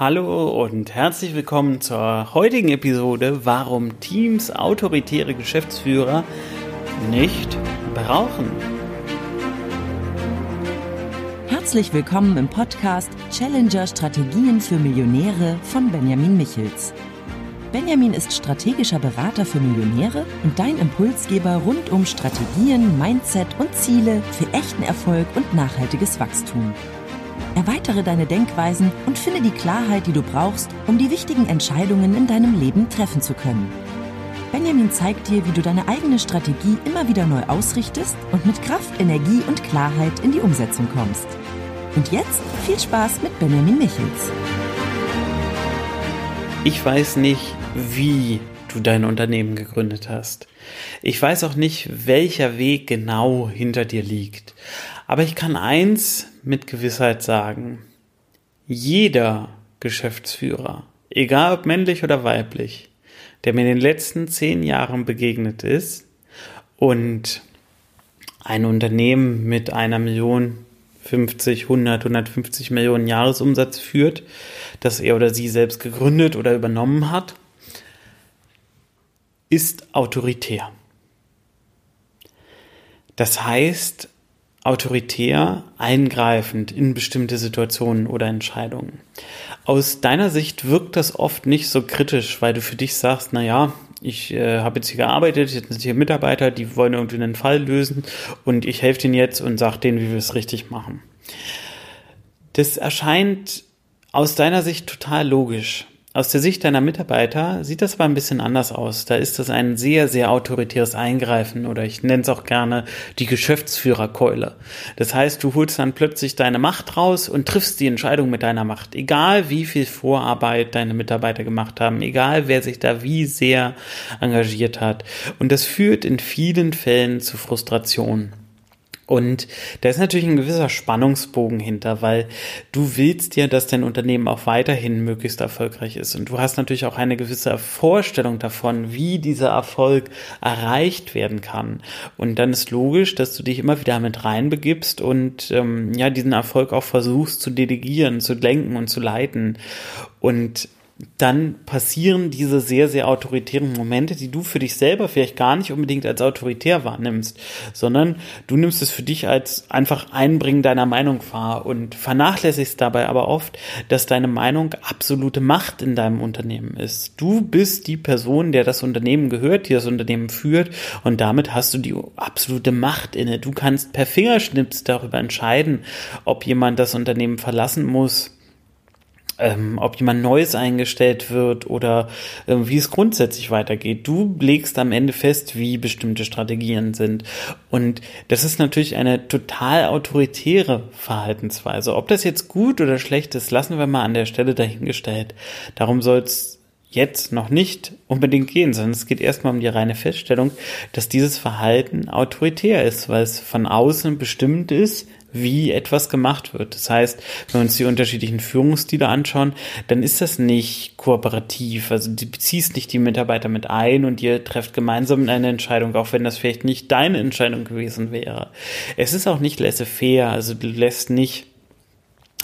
Hallo und herzlich willkommen zur heutigen Episode, warum Teams autoritäre Geschäftsführer nicht brauchen. Herzlich willkommen im Podcast Challenger Strategien für Millionäre von Benjamin Michels. Benjamin ist strategischer Berater für Millionäre und dein Impulsgeber rund um Strategien, Mindset und Ziele für echten Erfolg und nachhaltiges Wachstum. Erweitere deine Denkweisen und finde die Klarheit, die du brauchst, um die wichtigen Entscheidungen in deinem Leben treffen zu können. Benjamin zeigt dir, wie du deine eigene Strategie immer wieder neu ausrichtest und mit Kraft, Energie und Klarheit in die Umsetzung kommst. Und jetzt viel Spaß mit Benjamin Michels. Ich weiß nicht, wie du dein Unternehmen gegründet hast. Ich weiß auch nicht, welcher Weg genau hinter dir liegt. Aber ich kann eins mit Gewissheit sagen. Jeder Geschäftsführer, egal ob männlich oder weiblich, der mir in den letzten zehn Jahren begegnet ist und ein Unternehmen mit einer Million 50, 100, 150 Millionen Jahresumsatz führt, das er oder sie selbst gegründet oder übernommen hat, ist autoritär. Das heißt, autoritär eingreifend in bestimmte Situationen oder Entscheidungen. Aus deiner Sicht wirkt das oft nicht so kritisch, weil du für dich sagst, na ja, ich äh, habe jetzt hier gearbeitet, jetzt sind hier Mitarbeiter, die wollen irgendwie einen Fall lösen und ich helfe denen jetzt und sage denen, wie wir es richtig machen. Das erscheint aus deiner Sicht total logisch. Aus der Sicht deiner Mitarbeiter sieht das aber ein bisschen anders aus. Da ist das ein sehr, sehr autoritäres Eingreifen oder ich nenne es auch gerne die Geschäftsführerkeule. Das heißt, du holst dann plötzlich deine Macht raus und triffst die Entscheidung mit deiner Macht. Egal wie viel Vorarbeit deine Mitarbeiter gemacht haben, egal wer sich da wie sehr engagiert hat. Und das führt in vielen Fällen zu Frustration. Und da ist natürlich ein gewisser Spannungsbogen hinter, weil du willst ja, dass dein Unternehmen auch weiterhin möglichst erfolgreich ist. Und du hast natürlich auch eine gewisse Vorstellung davon, wie dieser Erfolg erreicht werden kann. Und dann ist logisch, dass du dich immer wieder mit reinbegibst und ähm, ja, diesen Erfolg auch versuchst zu delegieren, zu lenken und zu leiten. Und dann passieren diese sehr, sehr autoritären Momente, die du für dich selber vielleicht gar nicht unbedingt als autoritär wahrnimmst, sondern du nimmst es für dich als einfach Einbringen deiner Meinung wahr und vernachlässigst dabei aber oft, dass deine Meinung absolute Macht in deinem Unternehmen ist. Du bist die Person, der das Unternehmen gehört, die das Unternehmen führt und damit hast du die absolute Macht inne. Du kannst per Fingerschnips darüber entscheiden, ob jemand das Unternehmen verlassen muss ähm, ob jemand Neues eingestellt wird oder äh, wie es grundsätzlich weitergeht. Du legst am Ende fest, wie bestimmte Strategien sind. Und das ist natürlich eine total autoritäre Verhaltensweise. Ob das jetzt gut oder schlecht ist, lassen wir mal an der Stelle dahingestellt. Darum soll es jetzt noch nicht unbedingt gehen, sondern es geht erstmal um die reine Feststellung, dass dieses Verhalten autoritär ist, weil es von außen bestimmt ist, wie etwas gemacht wird. Das heißt, wenn wir uns die unterschiedlichen Führungsstile anschauen, dann ist das nicht kooperativ. Also du beziehst nicht die Mitarbeiter mit ein und ihr trefft gemeinsam eine Entscheidung, auch wenn das vielleicht nicht deine Entscheidung gewesen wäre. Es ist auch nicht laissez-faire, also du lässt nicht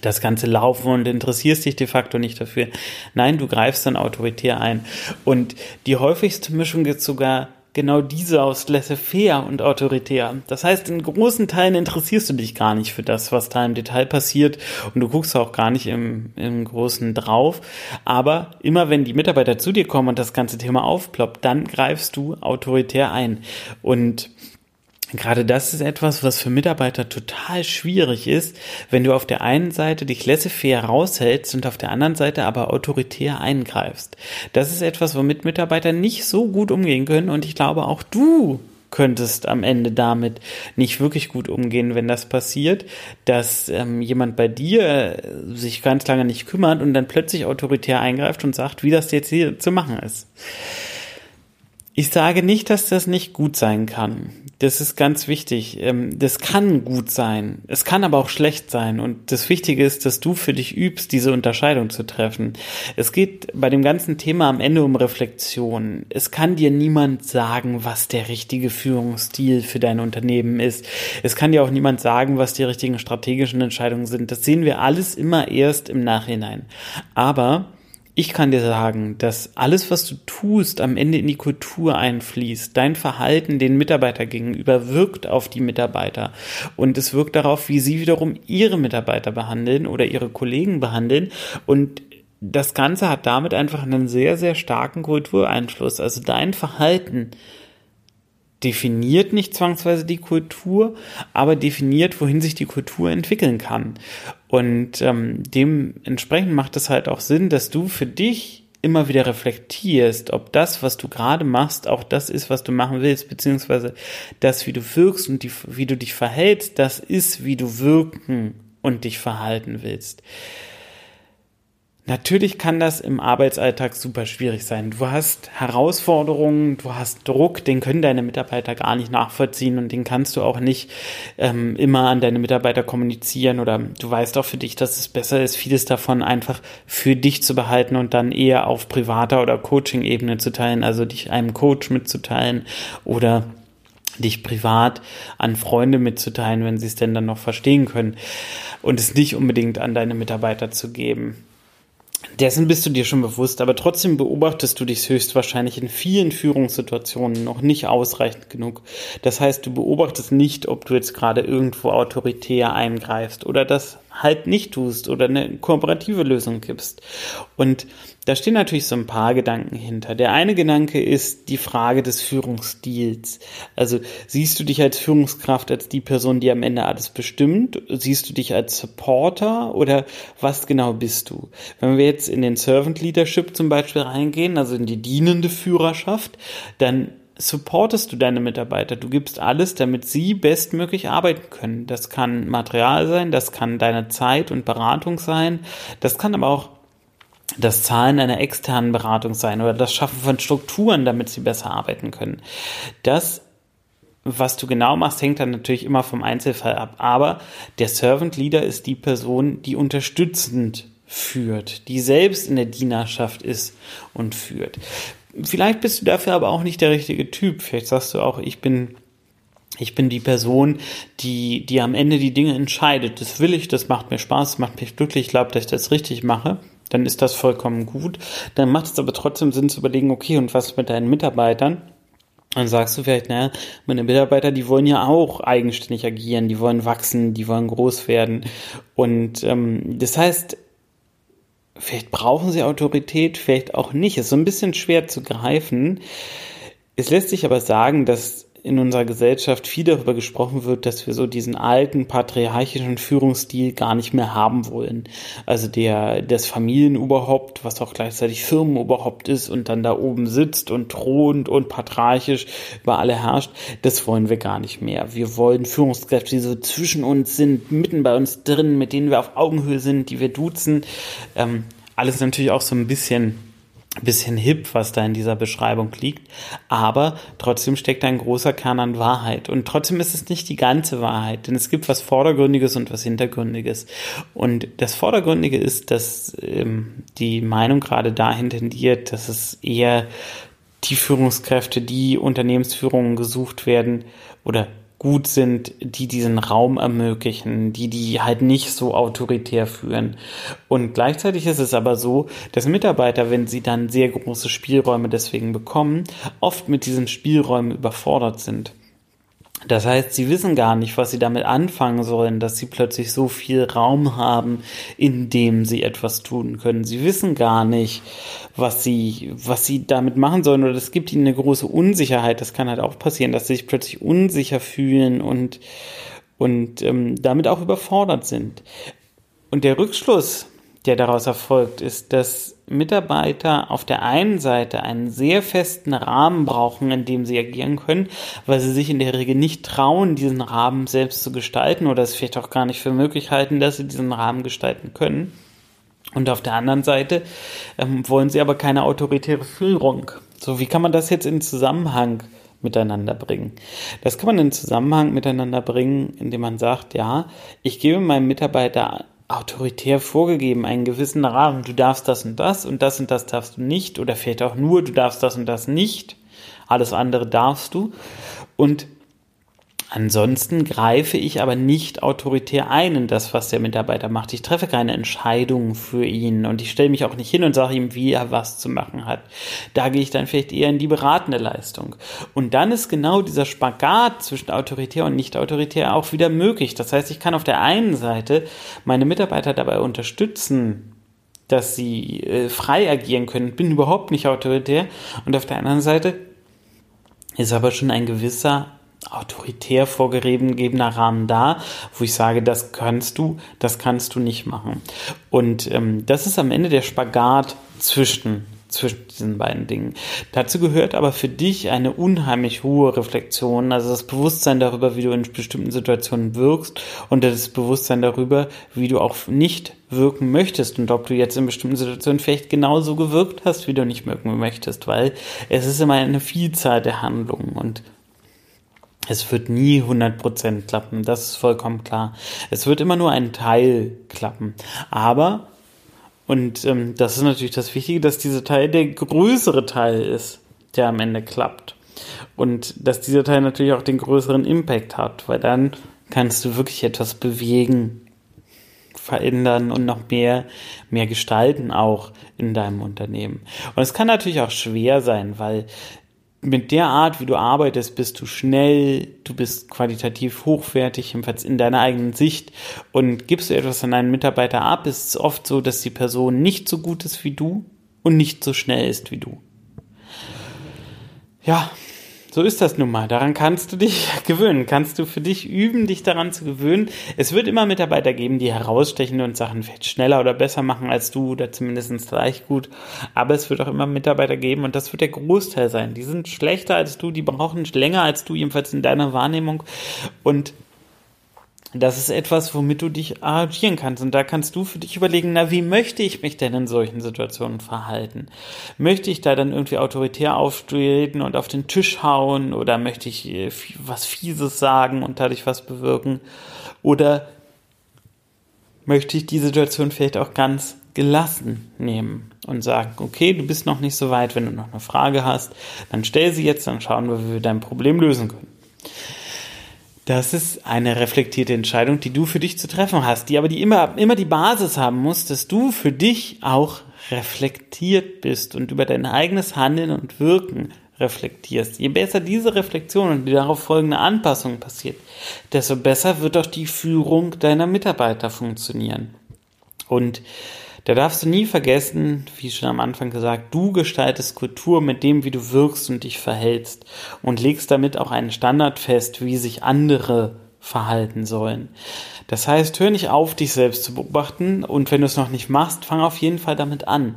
das Ganze laufen und interessierst dich de facto nicht dafür. Nein, du greifst dann autoritär ein. Und die häufigste Mischung ist sogar genau diese aus laissez-faire und autoritär. Das heißt, in großen Teilen interessierst du dich gar nicht für das, was da im Detail passiert und du guckst auch gar nicht im, im Großen drauf. Aber immer wenn die Mitarbeiter zu dir kommen und das ganze Thema aufploppt, dann greifst du autoritär ein. Und Gerade das ist etwas, was für Mitarbeiter total schwierig ist, wenn du auf der einen Seite dich laissez-faire raushältst und auf der anderen Seite aber autoritär eingreifst. Das ist etwas, womit Mitarbeiter nicht so gut umgehen können und ich glaube auch du könntest am Ende damit nicht wirklich gut umgehen, wenn das passiert, dass ähm, jemand bei dir äh, sich ganz lange nicht kümmert und dann plötzlich autoritär eingreift und sagt, wie das jetzt hier zu machen ist. Ich sage nicht, dass das nicht gut sein kann. Das ist ganz wichtig. Ähm, das kann gut sein. Es kann aber auch schlecht sein. Und das Wichtige ist, dass du für dich übst, diese Unterscheidung zu treffen. Es geht bei dem ganzen Thema am Ende um Reflexion. Es kann dir niemand sagen, was der richtige Führungsstil für dein Unternehmen ist. Es kann dir auch niemand sagen, was die richtigen strategischen Entscheidungen sind. Das sehen wir alles immer erst im Nachhinein. Aber ich kann dir sagen, dass alles, was du tust, am Ende in die Kultur einfließt. Dein Verhalten den Mitarbeiter gegenüber wirkt auf die Mitarbeiter. Und es wirkt darauf, wie sie wiederum ihre Mitarbeiter behandeln oder ihre Kollegen behandeln. Und das Ganze hat damit einfach einen sehr, sehr starken Kultureinfluss. Also dein Verhalten definiert nicht zwangsweise die Kultur, aber definiert, wohin sich die Kultur entwickeln kann. Und ähm, dementsprechend macht es halt auch Sinn, dass du für dich immer wieder reflektierst, ob das, was du gerade machst, auch das ist, was du machen willst, beziehungsweise das, wie du wirkst und die, wie du dich verhältst, das ist, wie du wirken und dich verhalten willst. Natürlich kann das im Arbeitsalltag super schwierig sein. Du hast Herausforderungen, du hast Druck, den können deine Mitarbeiter gar nicht nachvollziehen und den kannst du auch nicht ähm, immer an deine Mitarbeiter kommunizieren oder du weißt auch für dich, dass es besser ist, vieles davon einfach für dich zu behalten und dann eher auf privater oder Coaching-Ebene zu teilen, also dich einem Coach mitzuteilen oder dich privat an Freunde mitzuteilen, wenn sie es denn dann noch verstehen können und es nicht unbedingt an deine Mitarbeiter zu geben. Dessen bist du dir schon bewusst, aber trotzdem beobachtest du dich höchstwahrscheinlich in vielen Führungssituationen noch nicht ausreichend genug. Das heißt, du beobachtest nicht, ob du jetzt gerade irgendwo autoritär eingreifst oder das halt nicht tust oder eine kooperative Lösung gibst. Und da stehen natürlich so ein paar Gedanken hinter. Der eine Gedanke ist die Frage des Führungsstils. Also siehst du dich als Führungskraft als die Person, die am Ende alles bestimmt? Siehst du dich als Supporter oder was genau bist du? Wenn wir jetzt in den Servant Leadership zum Beispiel reingehen, also in die dienende Führerschaft, dann supportest du deine Mitarbeiter. Du gibst alles, damit sie bestmöglich arbeiten können. Das kann Material sein, das kann deine Zeit und Beratung sein, das kann aber auch das Zahlen einer externen Beratung sein oder das Schaffen von Strukturen, damit sie besser arbeiten können. Das was du genau machst, hängt dann natürlich immer vom Einzelfall ab. Aber der Servant Leader ist die Person, die unterstützend führt, die selbst in der Dienerschaft ist und führt. Vielleicht bist du dafür aber auch nicht der richtige Typ. Vielleicht sagst du auch, ich bin ich bin die Person, die, die am Ende die Dinge entscheidet. Das will ich, das macht mir Spaß, macht mich glücklich, ich glaube, dass ich das richtig mache. Dann ist das vollkommen gut. Dann macht es aber trotzdem Sinn zu überlegen, okay, und was mit deinen Mitarbeitern? Dann sagst du vielleicht, naja, meine Mitarbeiter, die wollen ja auch eigenständig agieren, die wollen wachsen, die wollen groß werden. Und ähm, das heißt, Vielleicht brauchen sie Autorität, vielleicht auch nicht. Ist so ein bisschen schwer zu greifen. Es lässt sich aber sagen, dass in unserer Gesellschaft viel darüber gesprochen wird, dass wir so diesen alten patriarchischen Führungsstil gar nicht mehr haben wollen. Also der das Familienoberhaupt, was auch gleichzeitig Firmenoberhaupt ist und dann da oben sitzt und thront und patriarchisch über alle herrscht, das wollen wir gar nicht mehr. Wir wollen Führungskräfte, die so zwischen uns sind, mitten bei uns drin, mit denen wir auf Augenhöhe sind, die wir duzen. Ähm, alles natürlich auch so ein bisschen bisschen hip, was da in dieser Beschreibung liegt, aber trotzdem steckt ein großer Kern an Wahrheit. Und trotzdem ist es nicht die ganze Wahrheit, denn es gibt was Vordergründiges und was Hintergründiges. Und das Vordergründige ist, dass ähm, die Meinung gerade dahin tendiert, dass es eher die Führungskräfte, die Unternehmensführungen gesucht werden oder gut sind, die diesen Raum ermöglichen, die die halt nicht so autoritär führen. Und gleichzeitig ist es aber so, dass Mitarbeiter, wenn sie dann sehr große Spielräume deswegen bekommen, oft mit diesen Spielräumen überfordert sind. Das heißt, sie wissen gar nicht, was sie damit anfangen sollen, dass sie plötzlich so viel Raum haben, in dem sie etwas tun können. Sie wissen gar nicht, was sie, was sie damit machen sollen, oder es gibt ihnen eine große Unsicherheit. Das kann halt auch passieren, dass sie sich plötzlich unsicher fühlen und, und ähm, damit auch überfordert sind. Und der Rückschluss, der daraus erfolgt, ist, dass Mitarbeiter auf der einen Seite einen sehr festen Rahmen brauchen, in dem sie agieren können, weil sie sich in der Regel nicht trauen, diesen Rahmen selbst zu gestalten oder es vielleicht auch gar nicht für möglich halten, dass sie diesen Rahmen gestalten können. Und auf der anderen Seite ähm, wollen sie aber keine autoritäre Führung. So, wie kann man das jetzt in Zusammenhang miteinander bringen? Das kann man in Zusammenhang miteinander bringen, indem man sagt, ja, ich gebe meinem Mitarbeiter autoritär vorgegeben, einen gewissen Rahmen. Du darfst das und das und das und das darfst du nicht oder vielleicht auch nur, du darfst das und das nicht. Alles andere darfst du. Und Ansonsten greife ich aber nicht autoritär ein in das, was der Mitarbeiter macht. Ich treffe keine Entscheidungen für ihn und ich stelle mich auch nicht hin und sage ihm, wie er was zu machen hat. Da gehe ich dann vielleicht eher in die beratende Leistung. Und dann ist genau dieser Spagat zwischen autoritär und nicht autoritär auch wieder möglich. Das heißt, ich kann auf der einen Seite meine Mitarbeiter dabei unterstützen, dass sie äh, frei agieren können, bin überhaupt nicht autoritär. Und auf der anderen Seite ist aber schon ein gewisser autoritär vorgegebener Rahmen da, wo ich sage, das kannst du, das kannst du nicht machen. Und ähm, das ist am Ende der Spagat zwischen zwischen diesen beiden Dingen. Dazu gehört aber für dich eine unheimlich hohe Reflexion, also das Bewusstsein darüber, wie du in bestimmten Situationen wirkst und das Bewusstsein darüber, wie du auch nicht wirken möchtest und ob du jetzt in bestimmten Situationen vielleicht genauso gewirkt hast, wie du nicht wirken möchtest, weil es ist immer eine Vielzahl der Handlungen und es wird nie 100% klappen, das ist vollkommen klar. Es wird immer nur ein Teil klappen. Aber, und ähm, das ist natürlich das Wichtige, dass dieser Teil der größere Teil ist, der am Ende klappt. Und dass dieser Teil natürlich auch den größeren Impact hat, weil dann kannst du wirklich etwas bewegen, verändern und noch mehr, mehr gestalten auch in deinem Unternehmen. Und es kann natürlich auch schwer sein, weil mit der Art, wie du arbeitest, bist du schnell, du bist qualitativ hochwertig, jedenfalls in deiner eigenen Sicht. Und gibst du etwas an einen Mitarbeiter ab, ist es oft so, dass die Person nicht so gut ist wie du und nicht so schnell ist wie du. Ja, so ist das nun mal. Daran kannst du dich gewöhnen. Kannst du für dich üben, dich daran zu gewöhnen. Es wird immer Mitarbeiter geben, die herausstechen und Sachen vielleicht schneller oder besser machen als du oder zumindest gleich gut. Aber es wird auch immer Mitarbeiter geben und das wird der Großteil sein. Die sind schlechter als du, die brauchen länger als du, jedenfalls in deiner Wahrnehmung. Und das ist etwas, womit du dich arrangieren kannst. Und da kannst du für dich überlegen, na, wie möchte ich mich denn in solchen Situationen verhalten? Möchte ich da dann irgendwie autoritär auftreten und auf den Tisch hauen? Oder möchte ich äh, was Fieses sagen und dadurch was bewirken? Oder möchte ich die Situation vielleicht auch ganz gelassen nehmen und sagen, okay, du bist noch nicht so weit, wenn du noch eine Frage hast, dann stell sie jetzt, dann schauen wir, wie wir dein Problem lösen können. Das ist eine reflektierte Entscheidung, die du für dich zu treffen hast, die aber die immer, immer die Basis haben muss, dass du für dich auch reflektiert bist und über dein eigenes Handeln und Wirken reflektierst. Je besser diese Reflexion und die darauf folgende Anpassung passiert, desto besser wird auch die Führung deiner Mitarbeiter funktionieren. Und da darfst du nie vergessen, wie schon am Anfang gesagt, du gestaltest Kultur mit dem, wie du wirkst und dich verhältst und legst damit auch einen Standard fest, wie sich andere verhalten sollen. Das heißt, hör nicht auf, dich selbst zu beobachten und wenn du es noch nicht machst, fang auf jeden Fall damit an.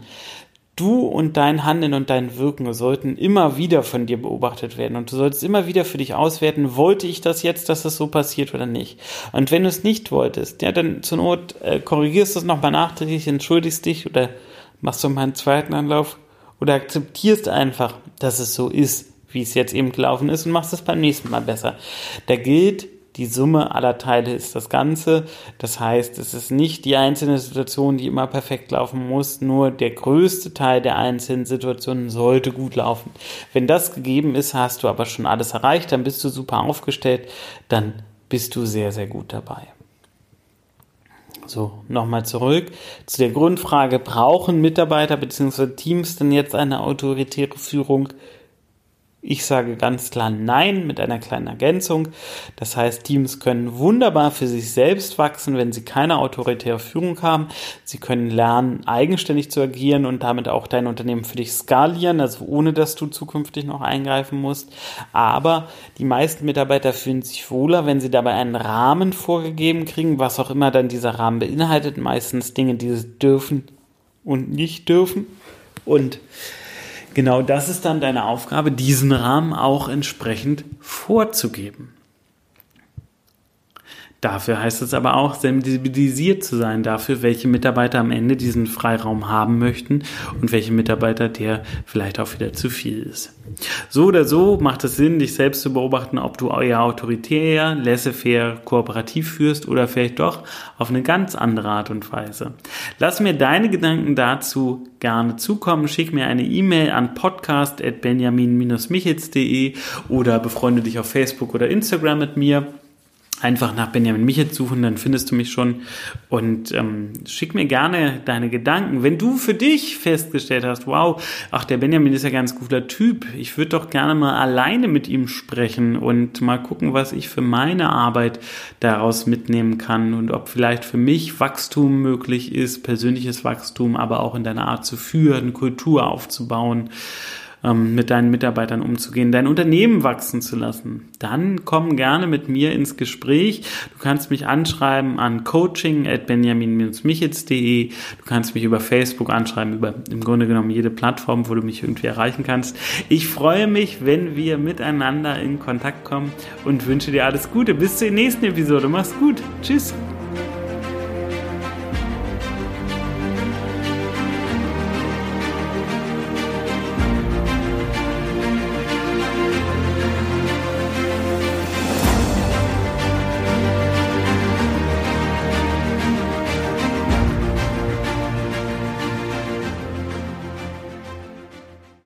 Du und dein Handeln und dein Wirken sollten immer wieder von dir beobachtet werden und du solltest immer wieder für dich auswerten, wollte ich das jetzt, dass es so passiert oder nicht. Und wenn du es nicht wolltest, ja, dann zur Not äh, korrigierst du es nochmal nachträglich, entschuldigst dich oder machst du mal einen zweiten Anlauf oder akzeptierst einfach, dass es so ist, wie es jetzt eben gelaufen ist und machst es beim nächsten Mal besser. Da gilt, die Summe aller Teile ist das Ganze. Das heißt, es ist nicht die einzelne Situation, die immer perfekt laufen muss, nur der größte Teil der einzelnen Situationen sollte gut laufen. Wenn das gegeben ist, hast du aber schon alles erreicht, dann bist du super aufgestellt, dann bist du sehr, sehr gut dabei. So, nochmal zurück zu der Grundfrage, brauchen Mitarbeiter bzw. Teams denn jetzt eine autoritäre Führung? Ich sage ganz klar Nein mit einer kleinen Ergänzung. Das heißt, Teams können wunderbar für sich selbst wachsen, wenn sie keine autoritäre Führung haben. Sie können lernen, eigenständig zu agieren und damit auch dein Unternehmen für dich skalieren, also ohne dass du zukünftig noch eingreifen musst. Aber die meisten Mitarbeiter fühlen sich wohler, wenn sie dabei einen Rahmen vorgegeben kriegen, was auch immer dann dieser Rahmen beinhaltet. Meistens Dinge, die sie dürfen und nicht dürfen. Und genau das ist dann deine Aufgabe, diesen Rahmen auch entsprechend vorzugeben. Dafür heißt es aber auch, sensibilisiert zu sein dafür, welche Mitarbeiter am Ende diesen Freiraum haben möchten und welche Mitarbeiter der vielleicht auch wieder zu viel ist. So oder so macht es Sinn, dich selbst zu beobachten, ob du eher autoritär, laissez-faire, kooperativ führst oder vielleicht doch auf eine ganz andere Art und Weise. Lass mir deine Gedanken dazu gerne zukommen. Schick mir eine E-Mail an podcast.benjamin-michitz.de oder befreunde dich auf Facebook oder Instagram mit mir einfach nach Benjamin Michitz suchen, dann findest du mich schon und ähm, schick mir gerne deine Gedanken. Wenn du für dich festgestellt hast, wow, ach, der Benjamin ist ja ganz cooler Typ, ich würde doch gerne mal alleine mit ihm sprechen und mal gucken, was ich für meine Arbeit daraus mitnehmen kann und ob vielleicht für mich Wachstum möglich ist, persönliches Wachstum, aber auch in deiner Art zu führen, Kultur aufzubauen ähm, mit deinen Mitarbeitern umzugehen, dein Unternehmen wachsen zu lassen, dann komm gerne mit mir ins Gespräch. Du kannst mich anschreiben an coaching at benjamin-michitz.de. Du kannst mich über Facebook anschreiben, über im Grunde genommen jede Plattform, wo du mich irgendwie erreichen kannst. Ich freue mich, wenn wir miteinander in Kontakt kommen und wünsche dir alles Gute. Bis zur nächsten Episode. Mach's gut. Tschüss.